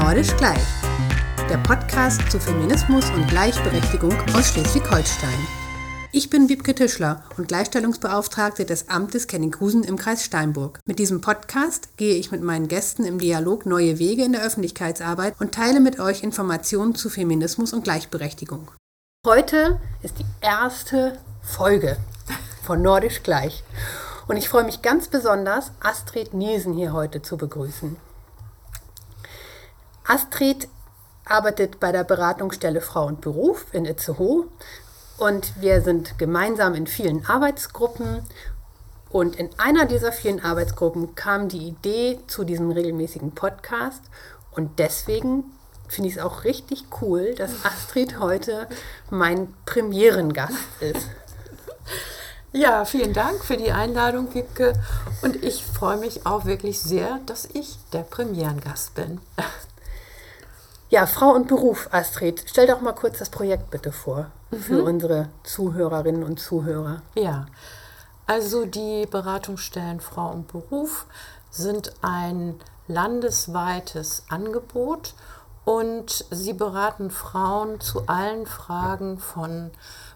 Nordisch Gleich, der Podcast zu Feminismus und Gleichberechtigung aus Schleswig-Holstein. Ich bin Wiebke Tischler und Gleichstellungsbeauftragte des Amtes Kenninghusen im Kreis Steinburg. Mit diesem Podcast gehe ich mit meinen Gästen im Dialog neue Wege in der Öffentlichkeitsarbeit und teile mit euch Informationen zu Feminismus und Gleichberechtigung. Heute ist die erste Folge von Nordisch Gleich. Und ich freue mich ganz besonders, Astrid Nielsen hier heute zu begrüßen. Astrid arbeitet bei der Beratungsstelle Frau und Beruf in Itzehoe und wir sind gemeinsam in vielen Arbeitsgruppen und in einer dieser vielen Arbeitsgruppen kam die Idee zu diesem regelmäßigen Podcast und deswegen finde ich es auch richtig cool, dass Astrid heute mein Premierengast ist. Ja, vielen Dank für die Einladung, Wiebke. Und ich freue mich auch wirklich sehr, dass ich der Premierengast bin. Ja, Frau und Beruf, Astrid. Stell doch mal kurz das Projekt bitte vor für mhm. unsere Zuhörerinnen und Zuhörer. Ja, also die Beratungsstellen Frau und Beruf sind ein landesweites Angebot und sie beraten Frauen zu allen Fragen von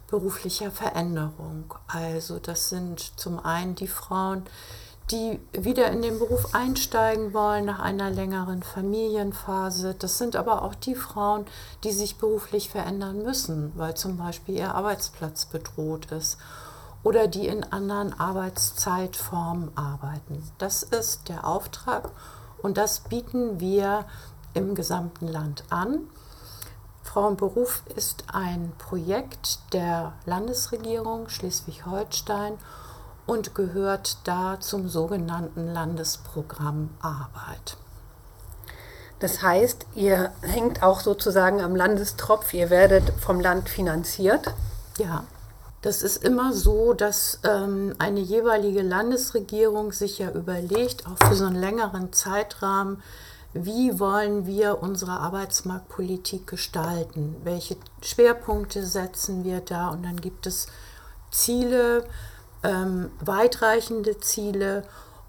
beruflicher Veränderung. Also das sind zum einen die Frauen, die wieder in den Beruf einsteigen wollen nach einer längeren Familienphase. Das sind aber auch die Frauen, die sich beruflich verändern müssen, weil zum Beispiel ihr Arbeitsplatz bedroht ist oder die in anderen Arbeitszeitformen arbeiten. Das ist der Auftrag und das bieten wir im gesamten Land an. Frauenberuf ist ein Projekt der Landesregierung Schleswig-Holstein und gehört da zum sogenannten Landesprogramm Arbeit. Das heißt, ihr hängt auch sozusagen am Landestropf, ihr werdet vom Land finanziert? Ja, das ist immer so, dass ähm, eine jeweilige Landesregierung sich ja überlegt, auch für so einen längeren Zeitrahmen, wie wollen wir unsere Arbeitsmarktpolitik gestalten, welche Schwerpunkte setzen wir da und dann gibt es Ziele, ähm, weitreichende Ziele.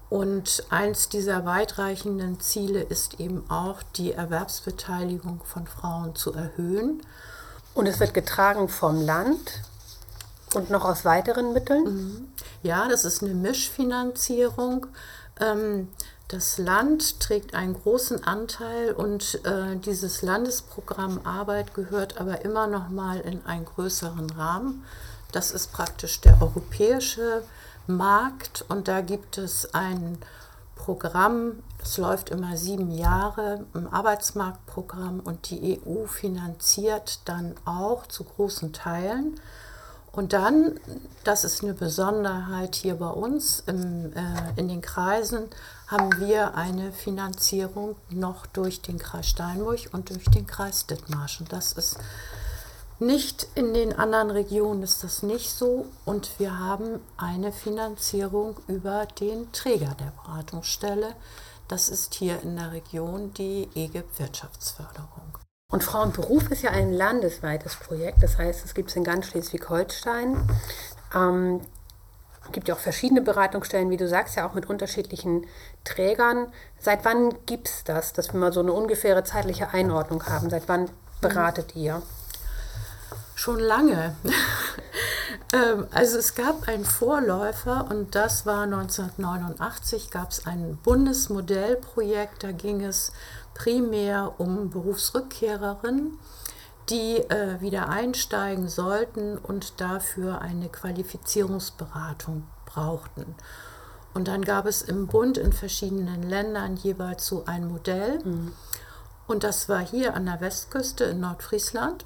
Und eins dieser weitreichenden Ziele ist eben auch die Erwerbsbeteiligung von Frauen zu erhöhen. Und es wird getragen vom Land und noch aus weiteren Mitteln? Mhm. Ja, das ist eine Mischfinanzierung. Ähm, das Land trägt einen großen Anteil und äh, dieses Landesprogramm Arbeit gehört aber immer noch mal in einen größeren Rahmen. Das ist praktisch der europäische Markt und da gibt es ein Programm, das läuft immer sieben Jahre, ein Arbeitsmarktprogramm und die EU finanziert dann auch zu großen Teilen. Und dann, das ist eine Besonderheit hier bei uns im, äh, in den Kreisen, haben wir eine Finanzierung noch durch den Kreis Steinburg und durch den Kreis Dithmarschen. Das ist nicht in den anderen Regionen ist das nicht so und wir haben eine Finanzierung über den Träger der Beratungsstelle. Das ist hier in der Region die EGIP Wirtschaftsförderung. Und Frauenberuf ist ja ein landesweites Projekt, das heißt, es gibt es in ganz Schleswig-Holstein. Ähm, gibt ja auch verschiedene Beratungsstellen, wie du sagst, ja auch mit unterschiedlichen Trägern. Seit wann gibt es das, dass wir mal so eine ungefähre zeitliche Einordnung haben? Seit wann beratet ihr? Schon lange. Ähm, also es gab einen Vorläufer und das war 1989, gab es ein Bundesmodellprojekt, da ging es primär um Berufsrückkehrerinnen, die äh, wieder einsteigen sollten und dafür eine Qualifizierungsberatung brauchten. Und dann gab es im Bund in verschiedenen Ländern jeweils so ein Modell. Mhm. Und das war hier an der Westküste in Nordfriesland.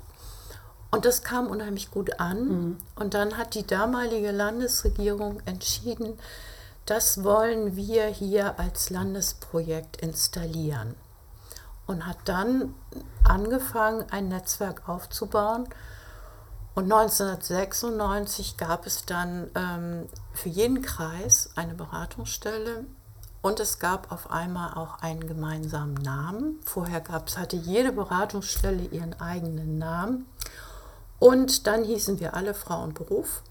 Und das kam unheimlich gut an. Mhm. Und dann hat die damalige Landesregierung entschieden, das wollen wir hier als Landesprojekt installieren. Und hat dann angefangen, ein Netzwerk aufzubauen. Und 1996 gab es dann ähm, für jeden Kreis eine Beratungsstelle und es gab auf einmal auch einen gemeinsamen Namen. Vorher gab es, hatte jede Beratungsstelle ihren eigenen Namen. Und dann hießen wir alle Frau und Beruf.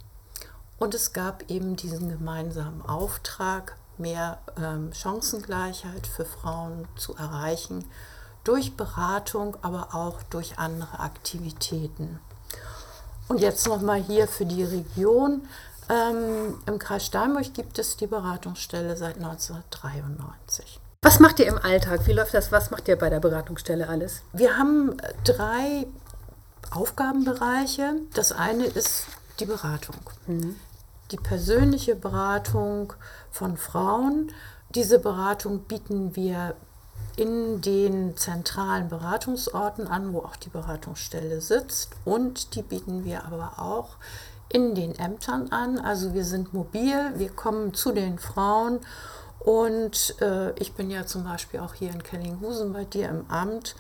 Und es gab eben diesen gemeinsamen Auftrag, mehr ähm, Chancengleichheit für Frauen zu erreichen durch Beratung, aber auch durch andere Aktivitäten. Und jetzt nochmal hier für die Region. Ähm, Im Kreis Steinburg gibt es die Beratungsstelle seit 1993. Was macht ihr im Alltag? Wie läuft das? Was macht ihr bei der Beratungsstelle alles? Wir haben drei Aufgabenbereiche. Das eine ist die Beratung. Mhm. Die persönliche Beratung von Frauen. Diese Beratung bieten wir in den zentralen Beratungsorten an, wo auch die Beratungsstelle sitzt. Und die bieten wir aber auch in den Ämtern an. Also wir sind mobil, wir kommen zu den Frauen. Und äh, ich bin ja zum Beispiel auch hier in Kellinghusen bei dir im Amt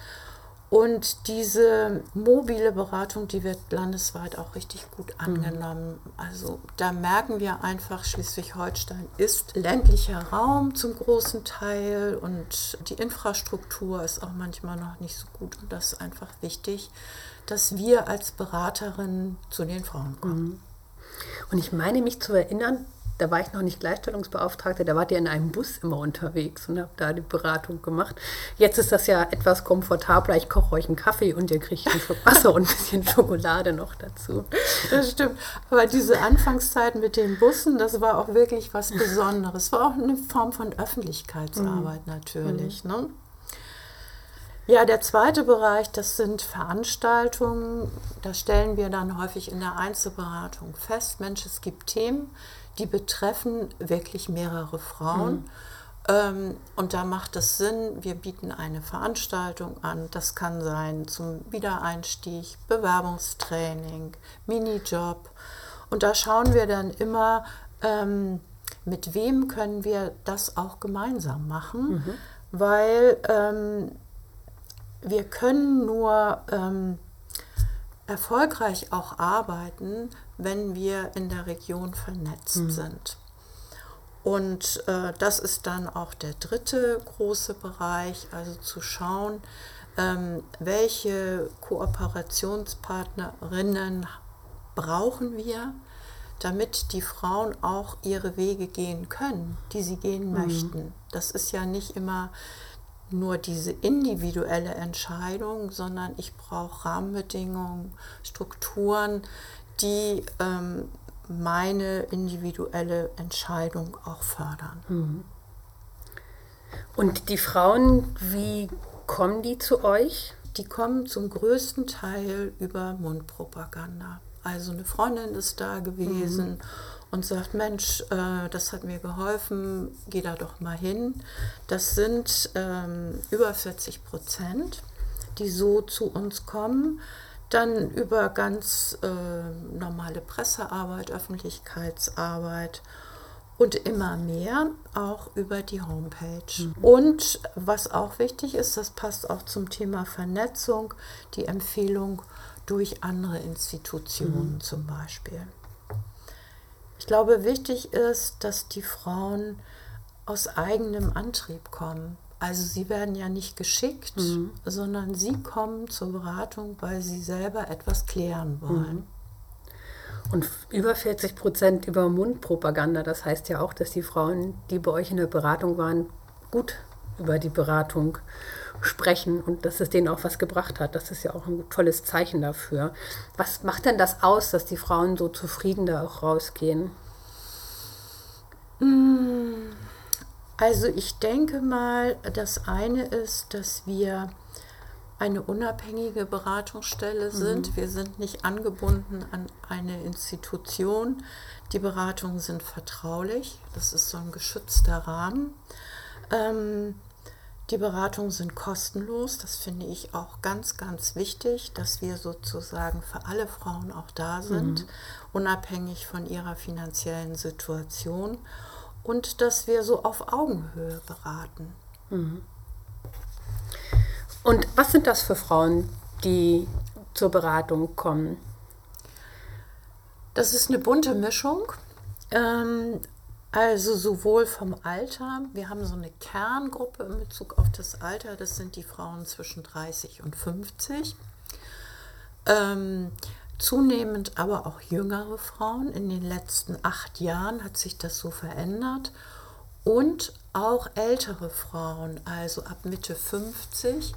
und diese mobile Beratung, die wird landesweit auch richtig gut mhm. angenommen. Also da merken wir einfach, Schleswig-Holstein ist ländlicher Raum zum großen Teil und die Infrastruktur ist auch manchmal noch nicht so gut. Und das ist einfach wichtig, dass wir als Beraterin zu den Frauen kommen. Mhm. Und ich meine mich zu erinnern, da war ich noch nicht Gleichstellungsbeauftragte, da wart ihr in einem Bus immer unterwegs und habt da die Beratung gemacht. Jetzt ist das ja etwas komfortabler. Ich koche euch einen Kaffee und ihr kriegt ein Schluck Wasser und ein bisschen Schokolade noch dazu. Das stimmt. Aber diese Anfangszeit mit den Bussen, das war auch wirklich was Besonderes. Es war auch eine Form von Öffentlichkeitsarbeit mhm. natürlich. Mhm. Ne? Ja, der zweite Bereich, das sind Veranstaltungen. Da stellen wir dann häufig in der Einzelberatung fest, Mensch, es gibt Themen, die betreffen wirklich mehrere Frauen. Mhm. Ähm, und da macht es Sinn, wir bieten eine Veranstaltung an. Das kann sein zum Wiedereinstieg, Bewerbungstraining, Minijob. Und da schauen wir dann immer, ähm, mit wem können wir das auch gemeinsam machen, mhm. weil ähm, wir können nur ähm, erfolgreich auch arbeiten, wenn wir in der Region vernetzt mhm. sind. Und äh, das ist dann auch der dritte große Bereich, also zu schauen, ähm, welche Kooperationspartnerinnen brauchen wir, damit die Frauen auch ihre Wege gehen können, die sie gehen mhm. möchten. Das ist ja nicht immer nur diese individuelle Entscheidung, sondern ich brauche Rahmenbedingungen, Strukturen, die ähm, meine individuelle Entscheidung auch fördern. Mhm. Und die Frauen, wie kommen die zu euch? Die kommen zum größten Teil über Mundpropaganda. Also eine Freundin ist da gewesen mhm. Und sagt, Mensch, äh, das hat mir geholfen, geh da doch mal hin. Das sind ähm, über 40 Prozent, die so zu uns kommen. Dann über ganz äh, normale Pressearbeit, Öffentlichkeitsarbeit und immer mehr auch über die Homepage. Mhm. Und was auch wichtig ist, das passt auch zum Thema Vernetzung, die Empfehlung durch andere Institutionen mhm. zum Beispiel. Ich glaube, wichtig ist, dass die Frauen aus eigenem Antrieb kommen. Also sie werden ja nicht geschickt, mhm. sondern sie kommen zur Beratung, weil sie selber etwas klären wollen. Mhm. Und über 40 Prozent über Mundpropaganda, das heißt ja auch, dass die Frauen, die bei euch in der Beratung waren, gut über die Beratung sprechen und dass es denen auch was gebracht hat. Das ist ja auch ein tolles Zeichen dafür. Was macht denn das aus, dass die Frauen so zufrieden da auch rausgehen? Mmh. Also ich denke mal, das eine ist, dass wir eine unabhängige Beratungsstelle mhm. sind. Mhm. Wir sind nicht angebunden an eine Institution. Die Beratungen sind vertraulich. Das ist so ein geschützter Rahmen. Ähm, die Beratungen sind kostenlos. Das finde ich auch ganz, ganz wichtig, dass wir sozusagen für alle Frauen auch da sind, mhm. unabhängig von ihrer finanziellen Situation und dass wir so auf Augenhöhe beraten. Mhm. Und was sind das für Frauen, die zur Beratung kommen? Das ist eine bunte Mischung. Ähm, also sowohl vom Alter, wir haben so eine Kerngruppe in Bezug auf das Alter, das sind die Frauen zwischen 30 und 50. Ähm, zunehmend aber auch jüngere Frauen. In den letzten acht Jahren hat sich das so verändert. Und auch ältere Frauen, also ab Mitte 50.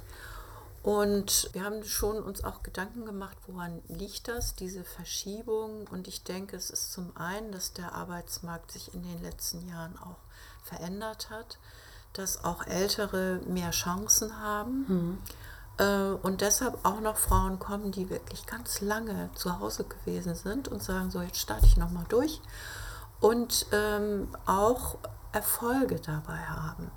Und wir haben schon uns auch Gedanken gemacht, woran liegt das, diese Verschiebung. Und ich denke, es ist zum einen, dass der Arbeitsmarkt sich in den letzten Jahren auch verändert hat, dass auch Ältere mehr Chancen haben. Mhm. Und deshalb auch noch Frauen kommen, die wirklich ganz lange zu Hause gewesen sind und sagen, so jetzt starte ich nochmal durch. Und ähm, auch Erfolge dabei haben.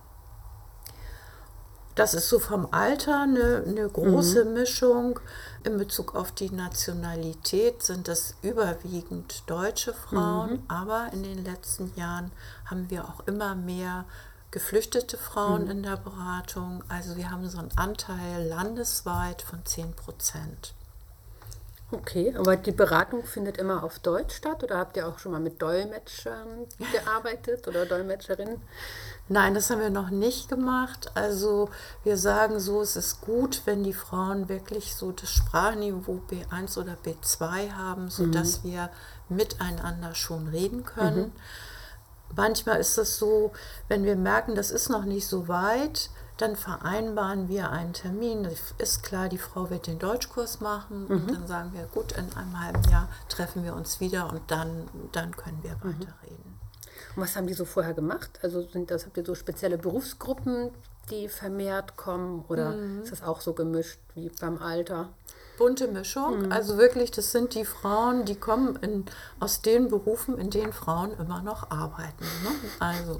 Das ist so vom Alter eine, eine große mhm. Mischung. In Bezug auf die Nationalität sind das überwiegend deutsche Frauen, mhm. aber in den letzten Jahren haben wir auch immer mehr geflüchtete Frauen mhm. in der Beratung. Also wir haben so einen Anteil landesweit von 10 Prozent. Okay, aber die Beratung findet immer auf Deutsch statt oder habt ihr auch schon mal mit Dolmetschern gearbeitet oder Dolmetscherinnen? Nein, das haben wir noch nicht gemacht. Also wir sagen so, es ist gut, wenn die Frauen wirklich so das Sprachniveau B1 oder B2 haben, sodass mhm. wir miteinander schon reden können. Mhm. Manchmal ist es so, wenn wir merken, das ist noch nicht so weit, dann vereinbaren wir einen Termin. Ist klar, die Frau wird den Deutschkurs machen. Mhm. Und dann sagen wir, gut, in einem halben Jahr treffen wir uns wieder und dann, dann können wir mhm. weiterreden. Was haben die so vorher gemacht? Also sind das, habt ihr so spezielle Berufsgruppen, die vermehrt kommen? Oder mhm. ist das auch so gemischt wie beim Alter? bunte Mischung. Mhm. Also wirklich, das sind die Frauen, die kommen in, aus den Berufen, in denen Frauen immer noch arbeiten. Ne? Also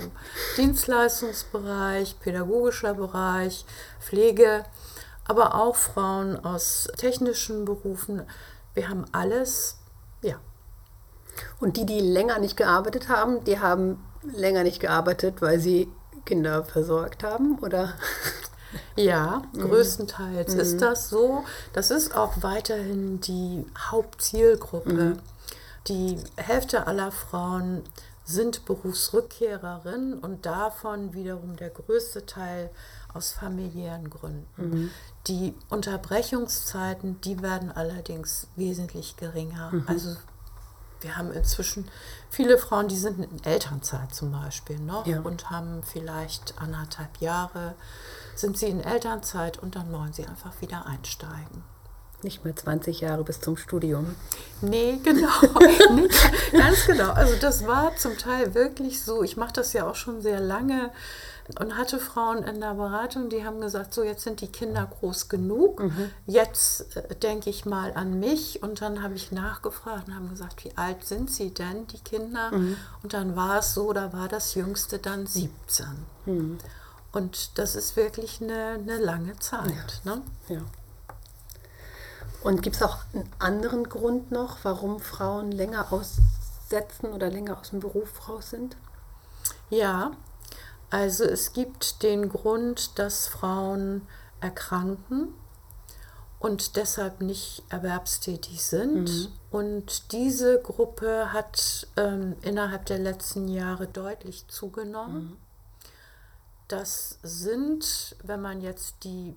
Dienstleistungsbereich, pädagogischer Bereich, Pflege, aber auch Frauen aus technischen Berufen. Wir haben alles, ja. Und die, die länger nicht gearbeitet haben, die haben länger nicht gearbeitet, weil sie Kinder versorgt haben, oder? Ja, mhm. größtenteils mhm. ist das so. Das ist auch weiterhin die Hauptzielgruppe. Mhm. Die Hälfte aller Frauen sind Berufsrückkehrerinnen und davon wiederum der größte Teil aus familiären Gründen. Mhm. Die Unterbrechungszeiten, die werden allerdings wesentlich geringer. Mhm. Also wir haben inzwischen viele Frauen, die sind in Elternzeit zum Beispiel noch ja. und haben vielleicht anderthalb Jahre sind sie in Elternzeit und dann wollen sie einfach wieder einsteigen. Nicht mehr 20 Jahre bis zum Studium. Nee, genau. nee, ganz genau. Also das war zum Teil wirklich so. Ich mache das ja auch schon sehr lange und hatte Frauen in der Beratung, die haben gesagt, so jetzt sind die Kinder groß genug, mhm. jetzt äh, denke ich mal an mich und dann habe ich nachgefragt und haben gesagt, wie alt sind sie denn, die Kinder? Mhm. Und dann war es so, da war das Jüngste dann 17. Mhm. Und das ist wirklich eine, eine lange Zeit. Ja. Ne? ja. Und gibt es auch einen anderen Grund noch, warum Frauen länger aussetzen oder länger aus dem Beruf raus sind? Ja, also es gibt den Grund, dass Frauen erkranken und deshalb nicht erwerbstätig sind. Mhm. Und diese Gruppe hat ähm, innerhalb der letzten Jahre deutlich zugenommen. Mhm. Das sind, wenn man jetzt die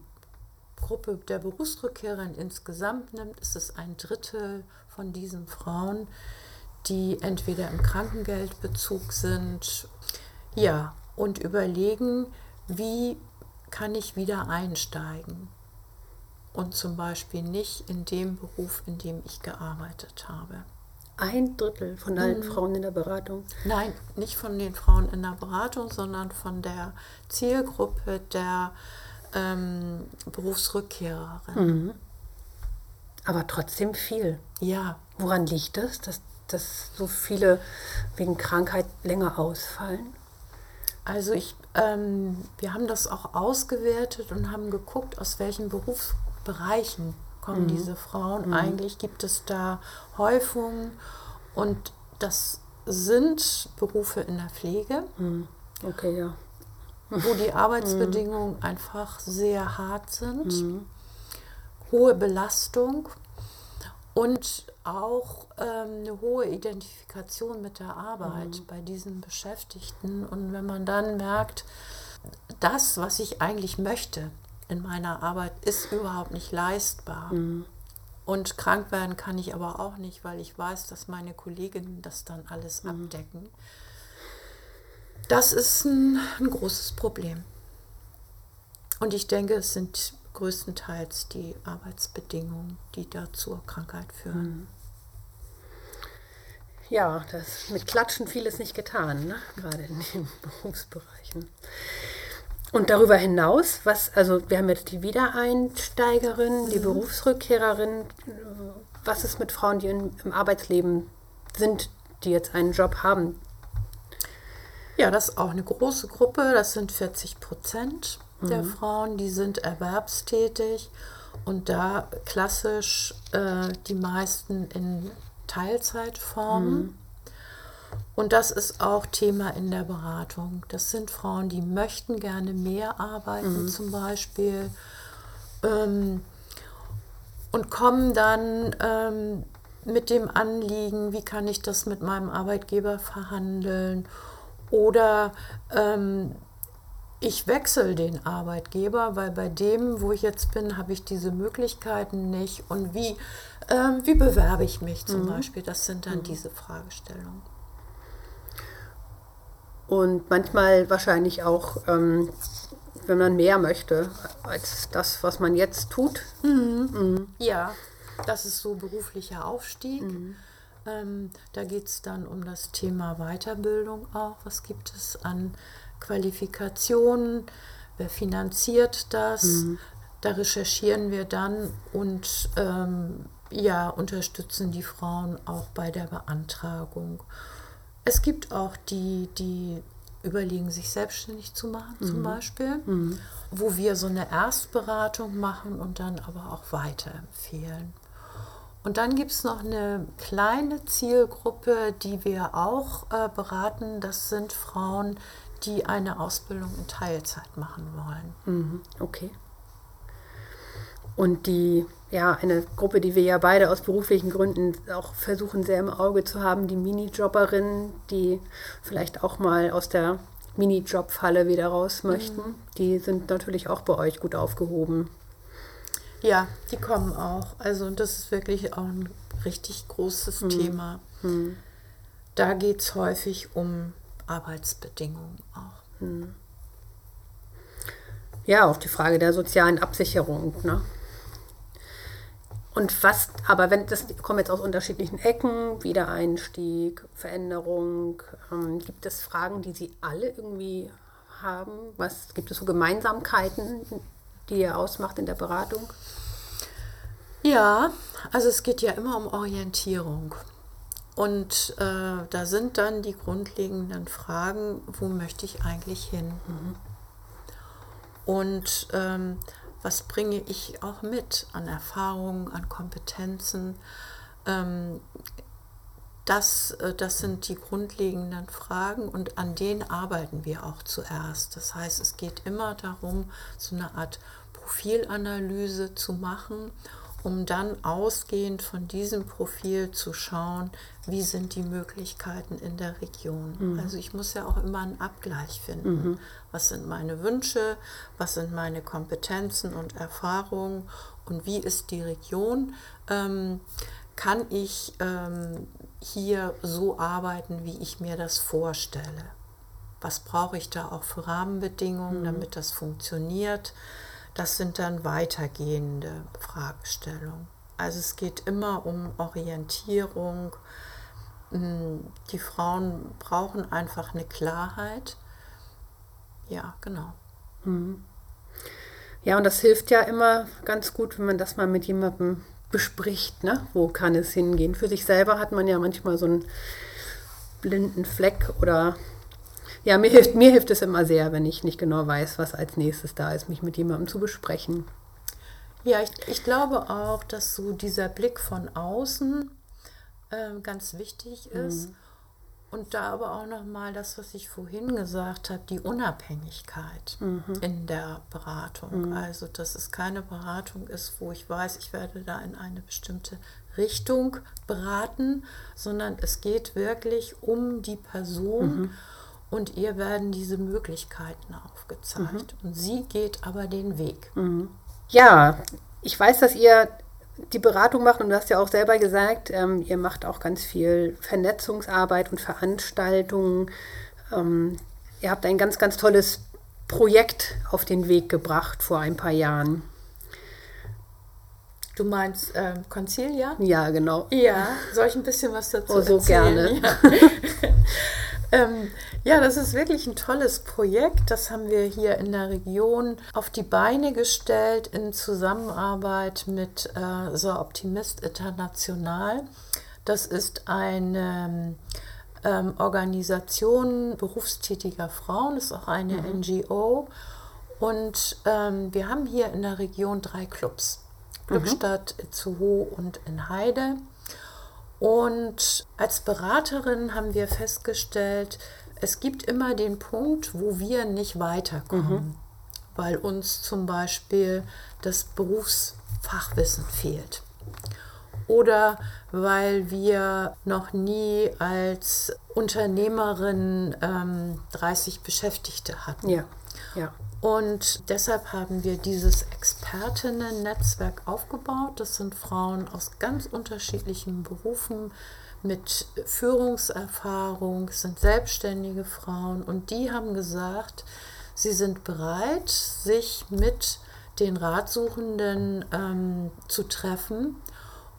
Gruppe der Berufsrückkehrer insgesamt nimmt, ist es ein Drittel von diesen Frauen, die entweder im Krankengeldbezug sind, ja, und überlegen, wie kann ich wieder einsteigen und zum Beispiel nicht in dem Beruf, in dem ich gearbeitet habe. Ein Drittel von allen mhm. Frauen in der Beratung? Nein, nicht von den Frauen in der Beratung, sondern von der Zielgruppe der ähm, Berufsrückkehrerin. Mhm. Aber trotzdem viel. Ja. Woran liegt das, dass, dass so viele wegen Krankheit länger ausfallen? Also ich, ähm, wir haben das auch ausgewertet und haben geguckt, aus welchen Berufsbereichen kommen mhm. diese Frauen. Mhm. Eigentlich gibt es da Häufungen und das sind Berufe in der Pflege. Mhm. Okay, ja. Wo die Arbeitsbedingungen mhm. einfach sehr hart sind, mhm. hohe Belastung und auch ähm, eine hohe Identifikation mit der Arbeit mhm. bei diesen Beschäftigten. Und wenn man dann merkt, das, was ich eigentlich möchte, in meiner Arbeit ist überhaupt nicht leistbar. Mhm. Und krank werden kann ich aber auch nicht, weil ich weiß, dass meine Kolleginnen das dann alles mhm. abdecken. Das ist ein, ein großes Problem. Und ich denke, es sind größtenteils die Arbeitsbedingungen, die da zur Krankheit führen. Mhm. Ja, das mit Klatschen vieles nicht getan, ne? gerade in den Berufsbereichen. Und darüber hinaus, was, also wir haben jetzt die Wiedereinsteigerin, mhm. die Berufsrückkehrerin. Was ist mit Frauen, die in, im Arbeitsleben sind, die jetzt einen Job haben? Ja, das ist auch eine große Gruppe. Das sind 40 Prozent mhm. Der Frauen, die sind erwerbstätig und da klassisch äh, die meisten in Teilzeitform. Mhm. Und das ist auch Thema in der Beratung. Das sind Frauen, die möchten gerne mehr arbeiten, mhm. zum Beispiel, ähm, und kommen dann ähm, mit dem Anliegen, wie kann ich das mit meinem Arbeitgeber verhandeln? Oder ähm, ich wechsle den Arbeitgeber, weil bei dem, wo ich jetzt bin, habe ich diese Möglichkeiten nicht. Und wie, ähm, wie bewerbe ich mich zum mhm. Beispiel? Das sind dann mhm. diese Fragestellungen. Und manchmal wahrscheinlich auch, ähm, wenn man mehr möchte als das, was man jetzt tut. Mhm. mhm. Ja, das ist so beruflicher Aufstieg. Mhm. Ähm, da geht es dann um das Thema Weiterbildung auch. Was gibt es an Qualifikationen? Wer finanziert das? Mhm. Da recherchieren wir dann und ähm, ja, unterstützen die Frauen auch bei der Beantragung. Es gibt auch die, die überlegen, sich selbstständig zu machen, mhm. zum Beispiel, mhm. wo wir so eine Erstberatung machen und dann aber auch weiterempfehlen. Und dann gibt es noch eine kleine Zielgruppe, die wir auch äh, beraten. Das sind Frauen, die eine Ausbildung in Teilzeit machen wollen. Mhm. Okay. Und die, ja, eine Gruppe, die wir ja beide aus beruflichen Gründen auch versuchen sehr im Auge zu haben, die Minijobberinnen, die vielleicht auch mal aus der Minijob-Falle wieder raus möchten, mhm. die sind natürlich auch bei euch gut aufgehoben. Ja, die kommen auch. Also das ist wirklich auch ein richtig großes mhm. Thema. Mhm. Da geht es häufig um Arbeitsbedingungen auch. Mhm. Ja, auf die Frage der sozialen Absicherung. Ne? Und was, aber wenn das kommt jetzt aus unterschiedlichen Ecken, Wiedereinstieg, Veränderung, ähm, gibt es Fragen, die Sie alle irgendwie haben? Was gibt es so Gemeinsamkeiten, die ihr ausmacht in der Beratung? Ja, also es geht ja immer um Orientierung. Und äh, da sind dann die grundlegenden Fragen, wo möchte ich eigentlich hin? Mhm. Und ähm, was bringe ich auch mit an Erfahrungen, an Kompetenzen? Ähm, das, äh, das sind die grundlegenden Fragen und an denen arbeiten wir auch zuerst. Das heißt, es geht immer darum, so eine Art Profilanalyse zu machen um dann ausgehend von diesem Profil zu schauen, wie sind die Möglichkeiten in der Region. Mhm. Also ich muss ja auch immer einen Abgleich finden. Mhm. Was sind meine Wünsche, was sind meine Kompetenzen und Erfahrungen und wie ist die Region? Ähm, kann ich ähm, hier so arbeiten, wie ich mir das vorstelle? Was brauche ich da auch für Rahmenbedingungen, mhm. damit das funktioniert? Das sind dann weitergehende Fragestellungen. Also es geht immer um Orientierung. Hm, die Frauen brauchen einfach eine Klarheit. Ja, genau. Mhm. Ja, und das hilft ja immer ganz gut, wenn man das mal mit jemandem bespricht, ne? Wo kann es hingehen? Für sich selber hat man ja manchmal so einen blinden Fleck oder ja, mir hilft, mir hilft es immer sehr, wenn ich nicht genau weiß, was als nächstes da ist, mich mit jemandem zu besprechen. Ja, ich, ich glaube auch, dass so dieser Blick von außen äh, ganz wichtig ist. Mhm. Und da aber auch nochmal das, was ich vorhin gesagt habe, die Unabhängigkeit mhm. in der Beratung. Mhm. Also, dass es keine Beratung ist, wo ich weiß, ich werde da in eine bestimmte Richtung beraten, sondern es geht wirklich um die Person. Mhm und ihr werden diese Möglichkeiten aufgezeigt. Mhm. Und sie geht aber den Weg. Mhm. Ja, ich weiß, dass ihr die Beratung macht und du hast ja auch selber gesagt, ähm, ihr macht auch ganz viel Vernetzungsarbeit und Veranstaltungen. Ähm, ihr habt ein ganz, ganz tolles Projekt auf den Weg gebracht vor ein paar Jahren. Du meinst äh, Concilia? Ja, genau. Ja, soll ich ein bisschen was dazu oh, so erzählen? gerne. Ja. ähm, ja, das ist wirklich ein tolles Projekt. Das haben wir hier in der Region auf die Beine gestellt in Zusammenarbeit mit äh, So Optimist International. Das ist eine ähm, Organisation berufstätiger Frauen, ist auch eine mhm. NGO. Und ähm, wir haben hier in der Region drei Clubs. Glückstadt, mhm. Itzehoe und in Heide. Und als Beraterin haben wir festgestellt, es gibt immer den Punkt, wo wir nicht weiterkommen, mhm. weil uns zum Beispiel das Berufsfachwissen fehlt. Oder weil wir noch nie als Unternehmerin ähm, 30 Beschäftigte hatten. Ja, ja. Und deshalb haben wir dieses Expertinnen-Netzwerk aufgebaut. Das sind Frauen aus ganz unterschiedlichen Berufen mit Führungserfahrung, sind selbstständige Frauen und die haben gesagt, sie sind bereit, sich mit den Ratsuchenden ähm, zu treffen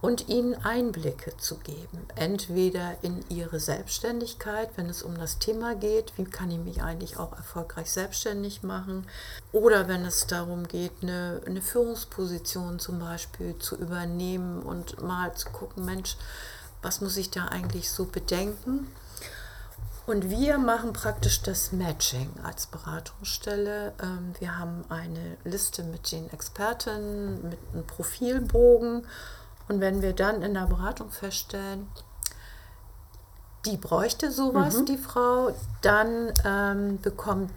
und ihnen Einblicke zu geben. Entweder in ihre Selbstständigkeit, wenn es um das Thema geht, wie kann ich mich eigentlich auch erfolgreich selbstständig machen, oder wenn es darum geht, eine, eine Führungsposition zum Beispiel zu übernehmen und mal zu gucken, Mensch, was muss ich da eigentlich so bedenken? Und wir machen praktisch das Matching als Beratungsstelle. Ähm, wir haben eine Liste mit den Experten, mit einem Profilbogen und wenn wir dann in der Beratung feststellen, die bräuchte sowas, mhm. die Frau, dann ähm, bekommt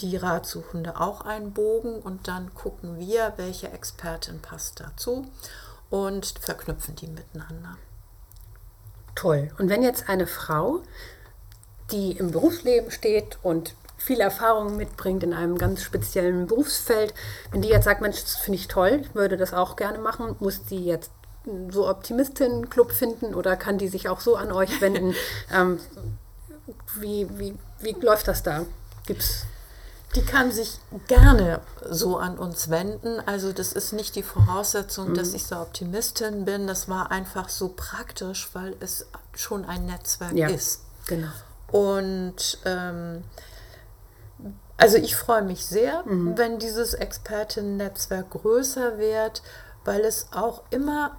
die Ratsuchende auch einen Bogen und dann gucken wir, welche Expertin passt dazu und verknüpfen die miteinander. Toll. Und wenn jetzt eine Frau, die im Berufsleben steht und viel Erfahrung mitbringt in einem ganz speziellen Berufsfeld, wenn die jetzt sagt, Mensch, das finde ich toll, ich würde das auch gerne machen, muss die jetzt so Optimistinnen-Club finden oder kann die sich auch so an euch wenden? ähm, wie, wie, wie läuft das da? Gibt's die kann sich gerne so an uns wenden. Also das ist nicht die Voraussetzung, mhm. dass ich so Optimistin bin. Das war einfach so praktisch, weil es schon ein Netzwerk ja, ist. Genau. Und ähm, also ich freue mich sehr, mhm. wenn dieses Expertinnen-Netzwerk größer wird, weil es auch immer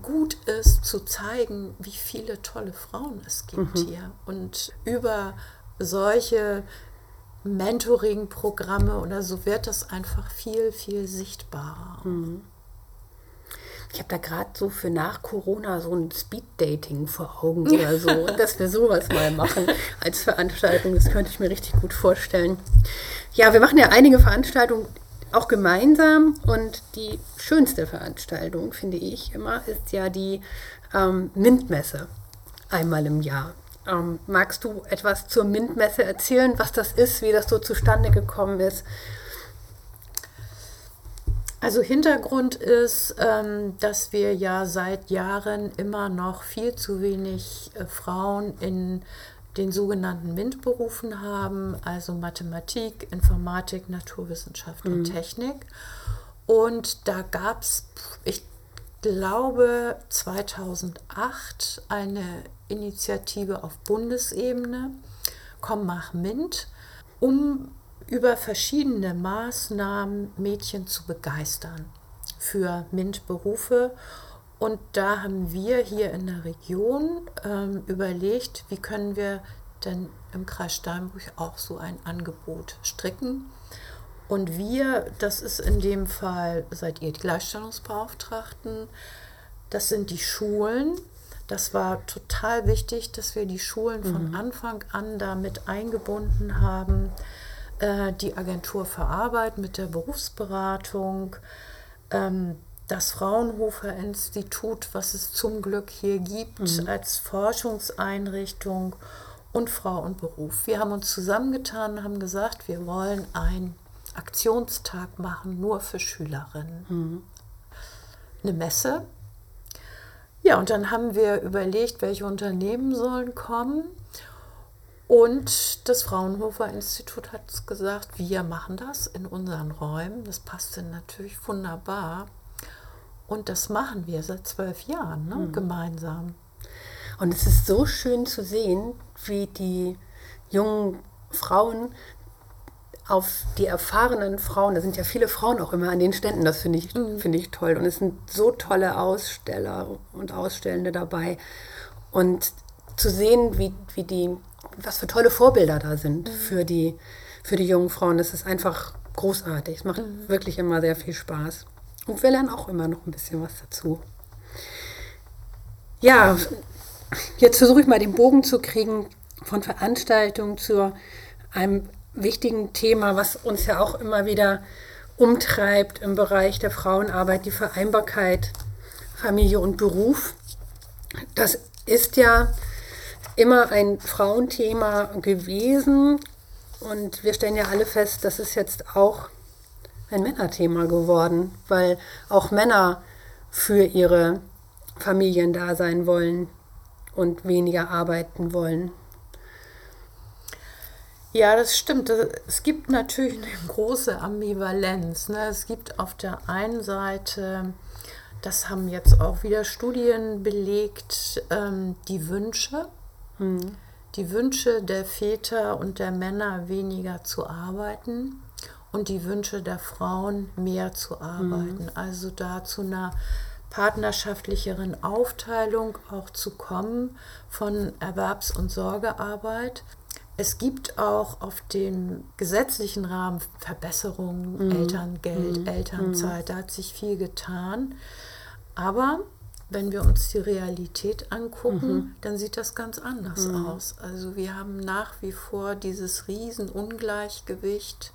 gut ist zu zeigen, wie viele tolle Frauen es gibt mhm. hier. Und über solche Mentoring-Programme oder so wird das einfach viel, viel sichtbarer. Mhm. Ich habe da gerade so für nach Corona so ein Speed-Dating vor Augen oder so, dass wir sowas mal machen als Veranstaltung. Das könnte ich mir richtig gut vorstellen. Ja, wir machen ja einige Veranstaltungen auch gemeinsam und die schönste Veranstaltung, finde ich immer, ist ja die ähm, MINT-Messe einmal im Jahr. Ähm, magst du etwas zur MINT-Messe erzählen, was das ist, wie das so zustande gekommen ist? Also Hintergrund ist, ähm, dass wir ja seit Jahren immer noch viel zu wenig äh, Frauen in den sogenannten MINT-Berufen haben, also Mathematik, Informatik, Naturwissenschaft mhm. und Technik. Und da gab es, ich glaube, 2008 eine Initiative auf Bundesebene, Komm, mach MINT, um über verschiedene Maßnahmen Mädchen zu begeistern für MINT-Berufe. Und da haben wir hier in der Region ähm, überlegt, wie können wir denn im Kreis Steinbrüch auch so ein Angebot stricken. Und wir, das ist in dem Fall, seid ihr die Gleichstellungsbeauftragten, das sind die Schulen. Das war total wichtig, dass wir die Schulen von mhm. Anfang an damit eingebunden haben. Äh, die Agentur für Arbeit mit der Berufsberatung. Ähm, das Fraunhofer Institut, was es zum Glück hier gibt mhm. als Forschungseinrichtung und Frau und Beruf. Wir haben uns zusammengetan und haben gesagt, wir wollen einen Aktionstag machen, nur für Schülerinnen. Mhm. Eine Messe. Ja, und dann haben wir überlegt, welche Unternehmen sollen kommen. Und das Fraunhofer Institut hat gesagt, wir machen das in unseren Räumen. Das passte natürlich wunderbar. Und das machen wir seit zwölf Jahren ne? mhm. gemeinsam. Und es ist so schön zu sehen, wie die jungen Frauen auf die erfahrenen Frauen, da sind ja viele Frauen auch immer an den Ständen, das finde ich, mhm. Find ich toll. Und es sind so tolle Aussteller und Ausstellende dabei. Und zu sehen, wie, wie die, was für tolle Vorbilder da sind mhm. für, die, für die jungen Frauen, das ist einfach großartig. Es macht mhm. wirklich immer sehr viel Spaß. Und wir lernen auch immer noch ein bisschen was dazu. Ja, jetzt versuche ich mal den Bogen zu kriegen von Veranstaltung zu einem wichtigen Thema, was uns ja auch immer wieder umtreibt im Bereich der Frauenarbeit, die Vereinbarkeit Familie und Beruf. Das ist ja immer ein Frauenthema gewesen und wir stellen ja alle fest, das ist jetzt auch ein Männerthema geworden, weil auch Männer für ihre Familien da sein wollen und weniger arbeiten wollen. Ja, das stimmt. Es gibt natürlich eine große Ambivalenz. Ne? Es gibt auf der einen Seite, das haben jetzt auch wieder Studien belegt, ähm, die Wünsche. Hm. Die Wünsche der Väter und der Männer weniger zu arbeiten und die Wünsche der Frauen mehr zu arbeiten. Hm. Also da zu einer partnerschaftlicheren Aufteilung auch zu kommen von Erwerbs- und Sorgearbeit. Es gibt auch auf dem gesetzlichen Rahmen Verbesserungen, mhm. Elterngeld, mhm. Elternzeit, da hat sich viel getan. Aber wenn wir uns die Realität angucken, mhm. dann sieht das ganz anders mhm. aus. Also wir haben nach wie vor dieses Riesenungleichgewicht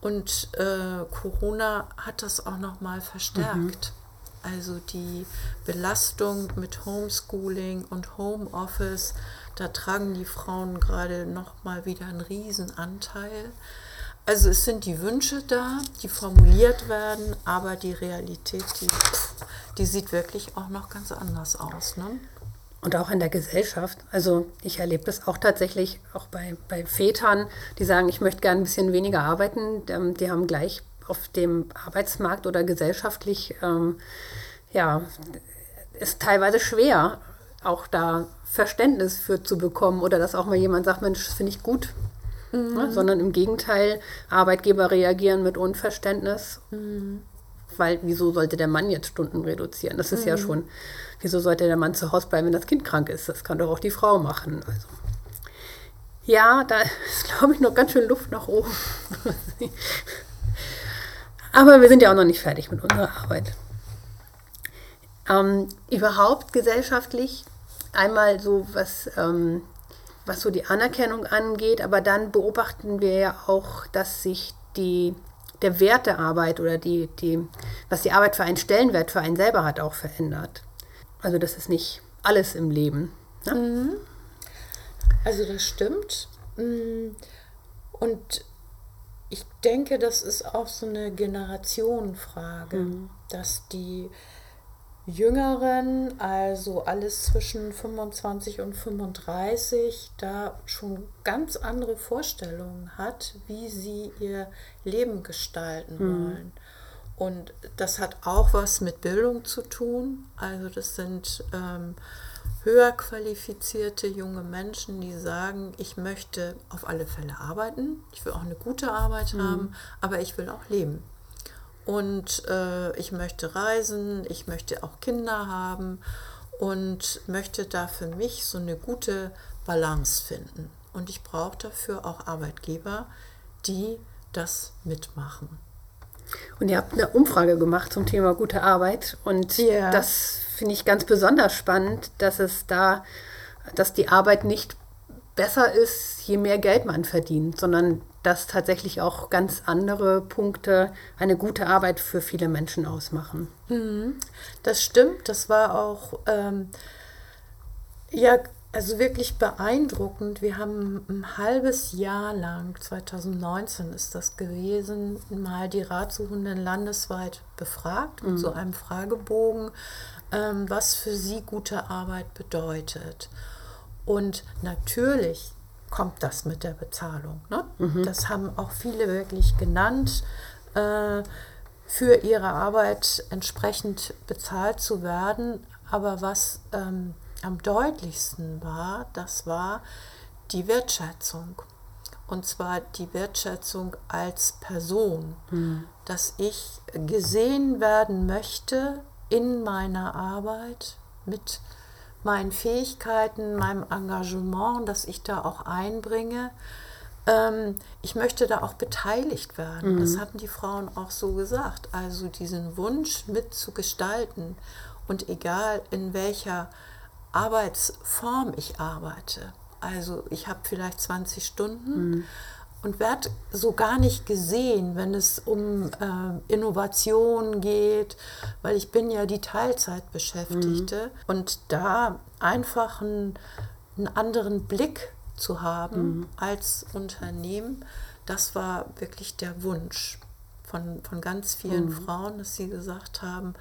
und äh, Corona hat das auch noch mal verstärkt. Mhm. Also die Belastung mit Homeschooling und Homeoffice da tragen die Frauen gerade noch mal wieder einen Riesenanteil. Also es sind die Wünsche da, die formuliert werden, aber die Realität, die, die sieht wirklich auch noch ganz anders aus. Ne? Und auch in der Gesellschaft. Also ich erlebe das auch tatsächlich auch bei, bei Vätern, die sagen, ich möchte gerne ein bisschen weniger arbeiten. Ähm, die haben gleich auf dem Arbeitsmarkt oder gesellschaftlich, ähm, ja, ist teilweise schwer, auch da Verständnis für zu bekommen oder dass auch mal jemand sagt, Mensch, das finde ich gut. Mhm. Ja, sondern im Gegenteil, Arbeitgeber reagieren mit Unverständnis. Mhm. Weil, wieso sollte der Mann jetzt Stunden reduzieren? Das ist mhm. ja schon, wieso sollte der Mann zu Hause bleiben, wenn das Kind krank ist? Das kann doch auch die Frau machen. Also, ja, da ist, glaube ich, noch ganz schön Luft nach oben. Aber wir sind ja auch noch nicht fertig mit unserer Arbeit. Ähm, überhaupt gesellschaftlich einmal so was, ähm, was so die Anerkennung angeht, aber dann beobachten wir ja auch, dass sich die, der Wert der Arbeit oder die, die, was die Arbeit für einen Stellenwert für einen selber hat, auch verändert. Also das ist nicht alles im Leben. Ne? Mhm. Also das stimmt. Mm. Und ich denke, das ist auch so eine Generationenfrage, mhm. dass die Jüngeren, also alles zwischen 25 und 35, da schon ganz andere Vorstellungen hat, wie sie ihr Leben gestalten mhm. wollen. Und das hat auch was mit Bildung zu tun. Also das sind ähm, höher qualifizierte junge Menschen, die sagen, ich möchte auf alle Fälle arbeiten, ich will auch eine gute Arbeit mhm. haben, aber ich will auch leben und äh, ich möchte reisen, ich möchte auch Kinder haben und möchte da für mich so eine gute Balance finden. Und ich brauche dafür auch Arbeitgeber, die das mitmachen. Und ihr habt eine Umfrage gemacht zum Thema gute Arbeit und yeah. das finde ich ganz besonders spannend, dass es da, dass die Arbeit nicht besser ist, je mehr Geld man verdient, sondern dass tatsächlich auch ganz andere Punkte eine gute Arbeit für viele Menschen ausmachen. Mhm. Das stimmt, das war auch ähm, ja, also wirklich beeindruckend. Wir haben ein halbes Jahr lang, 2019 ist das gewesen, mal die Ratsuchenden landesweit befragt mit mhm. so einem Fragebogen, ähm, was für sie gute Arbeit bedeutet. Und natürlich kommt das mit der Bezahlung. Ne? Mhm. Das haben auch viele wirklich genannt. Äh, für ihre Arbeit entsprechend bezahlt zu werden. Aber was ähm, am deutlichsten war, das war die Wertschätzung. Und zwar die Wertschätzung als Person, mhm. dass ich gesehen werden möchte in meiner Arbeit mit meinen Fähigkeiten, meinem Engagement, das ich da auch einbringe. Ähm, ich möchte da auch beteiligt werden. Mhm. Das hatten die Frauen auch so gesagt. Also diesen Wunsch mitzugestalten und egal in welcher Arbeitsform ich arbeite. Also ich habe vielleicht 20 Stunden mhm. Und werde so gar nicht gesehen, wenn es um äh, Innovation geht, weil ich bin ja die Teilzeitbeschäftigte mhm. und da einfach einen, einen anderen Blick zu haben mhm. als Unternehmen, das war wirklich der Wunsch von, von ganz vielen mhm. Frauen, dass sie gesagt haben,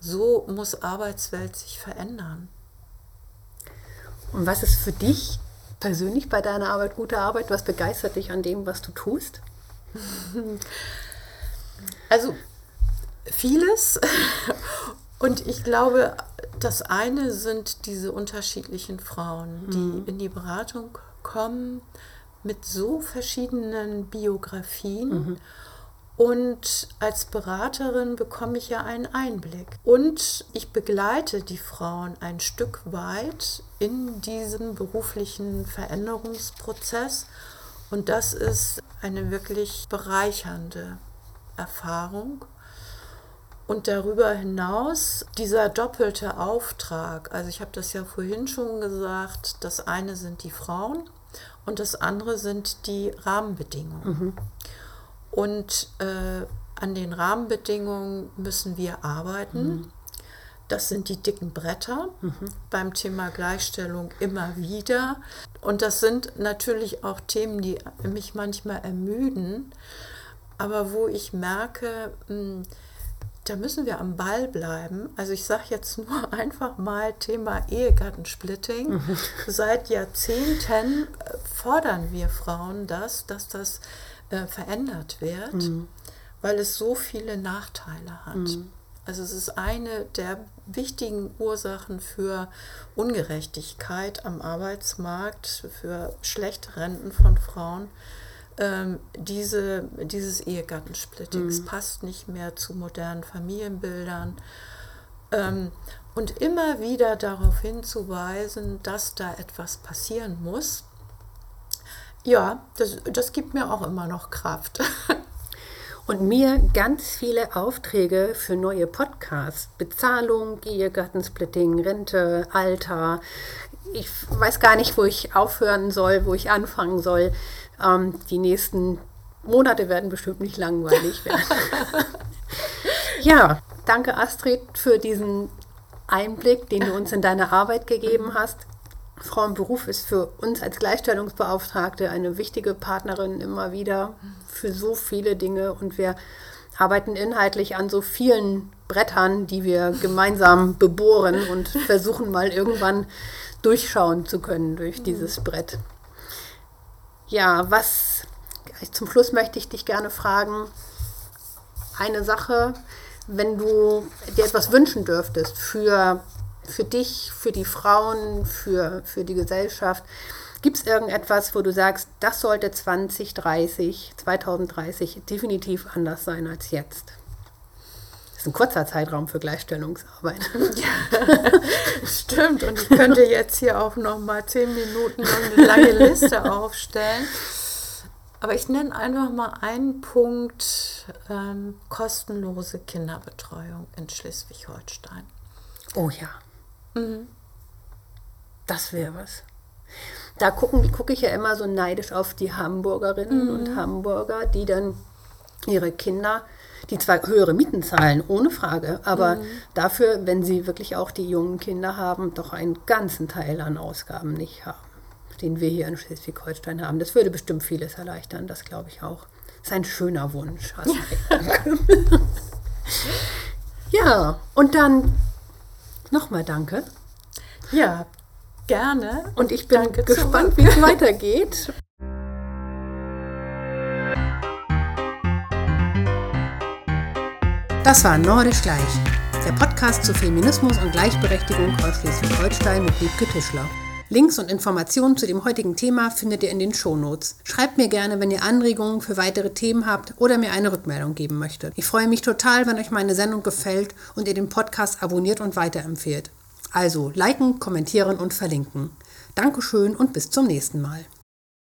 so muss Arbeitswelt sich verändern. Und was ist für dich persönlich bei deiner Arbeit gute Arbeit? Was begeistert dich an dem, was du tust? Also vieles. Und ich glaube, das eine sind diese unterschiedlichen Frauen, die mhm. in die Beratung kommen mit so verschiedenen Biografien. Mhm. Und als Beraterin bekomme ich ja einen Einblick. Und ich begleite die Frauen ein Stück weit in diesem beruflichen Veränderungsprozess. Und das ist eine wirklich bereichernde Erfahrung. Und darüber hinaus dieser doppelte Auftrag, also ich habe das ja vorhin schon gesagt, das eine sind die Frauen und das andere sind die Rahmenbedingungen. Mhm. Und äh, an den Rahmenbedingungen müssen wir arbeiten. Mhm. Das sind die dicken Bretter mhm. beim Thema Gleichstellung immer wieder. Und das sind natürlich auch Themen, die mich manchmal ermüden, aber wo ich merke, mh, hm, da müssen wir am Ball bleiben. Also ich sage jetzt nur einfach mal Thema Ehegattensplitting. Mhm. Seit Jahrzehnten äh, fordern wir Frauen das, dass das äh, verändert wird, mhm. weil es so viele Nachteile hat. Mhm. Also es ist eine der wichtigen Ursachen für Ungerechtigkeit am Arbeitsmarkt, für schlechte Renten von Frauen. Ähm, diese, dieses Ehegattensplittings mhm. passt nicht mehr zu modernen Familienbildern. Ähm, und immer wieder darauf hinzuweisen, dass da etwas passieren muss, ja, das, das gibt mir auch immer noch Kraft. Und mir ganz viele Aufträge für neue Podcasts. Bezahlung, Ehegattensplitting, Rente, Alter. Ich weiß gar nicht, wo ich aufhören soll, wo ich anfangen soll. Ähm, die nächsten Monate werden bestimmt nicht langweilig werden. ja, danke Astrid für diesen Einblick, den du uns in deine Arbeit gegeben hast. Frauenberuf ist für uns als Gleichstellungsbeauftragte eine wichtige Partnerin immer wieder für so viele Dinge. Und wir arbeiten inhaltlich an so vielen Brettern, die wir gemeinsam bebohren und versuchen mal irgendwann durchschauen zu können durch dieses Brett. Ja, was zum Schluss möchte ich dich gerne fragen, eine Sache, wenn du dir etwas wünschen dürftest für für dich, für die Frauen, für, für die Gesellschaft? Gibt es irgendetwas, wo du sagst, das sollte 2030, 2030 definitiv anders sein als jetzt? Das ist ein kurzer Zeitraum für Gleichstellungsarbeit. Ja, stimmt. Und ich könnte jetzt hier auch noch mal zehn Minuten eine lange Liste aufstellen. Aber ich nenne einfach mal einen Punkt, ähm, kostenlose Kinderbetreuung in Schleswig-Holstein. Oh ja. Mhm. Das wäre was. Da gucke ich ja immer so neidisch auf die Hamburgerinnen mhm. und Hamburger, die dann ihre Kinder, die zwar höhere Mieten zahlen, ohne Frage, aber mhm. dafür, wenn sie wirklich auch die jungen Kinder haben, doch einen ganzen Teil an Ausgaben nicht haben, den wir hier in Schleswig-Holstein haben. Das würde bestimmt vieles erleichtern, das glaube ich auch. Das ist ein schöner Wunsch. ja, und dann Nochmal danke. Ja, gerne. Und ich bin danke gespannt, wie es weitergeht. Das war Nordisch Gleich, der Podcast zu Feminismus und Gleichberechtigung aus Schleswig-Holstein mit Wiebke Tischler. Links und Informationen zu dem heutigen Thema findet ihr in den Shownotes. Schreibt mir gerne, wenn ihr Anregungen für weitere Themen habt oder mir eine Rückmeldung geben möchtet. Ich freue mich total, wenn euch meine Sendung gefällt und ihr den Podcast abonniert und weiterempfehlt. Also liken, kommentieren und verlinken. Dankeschön und bis zum nächsten Mal.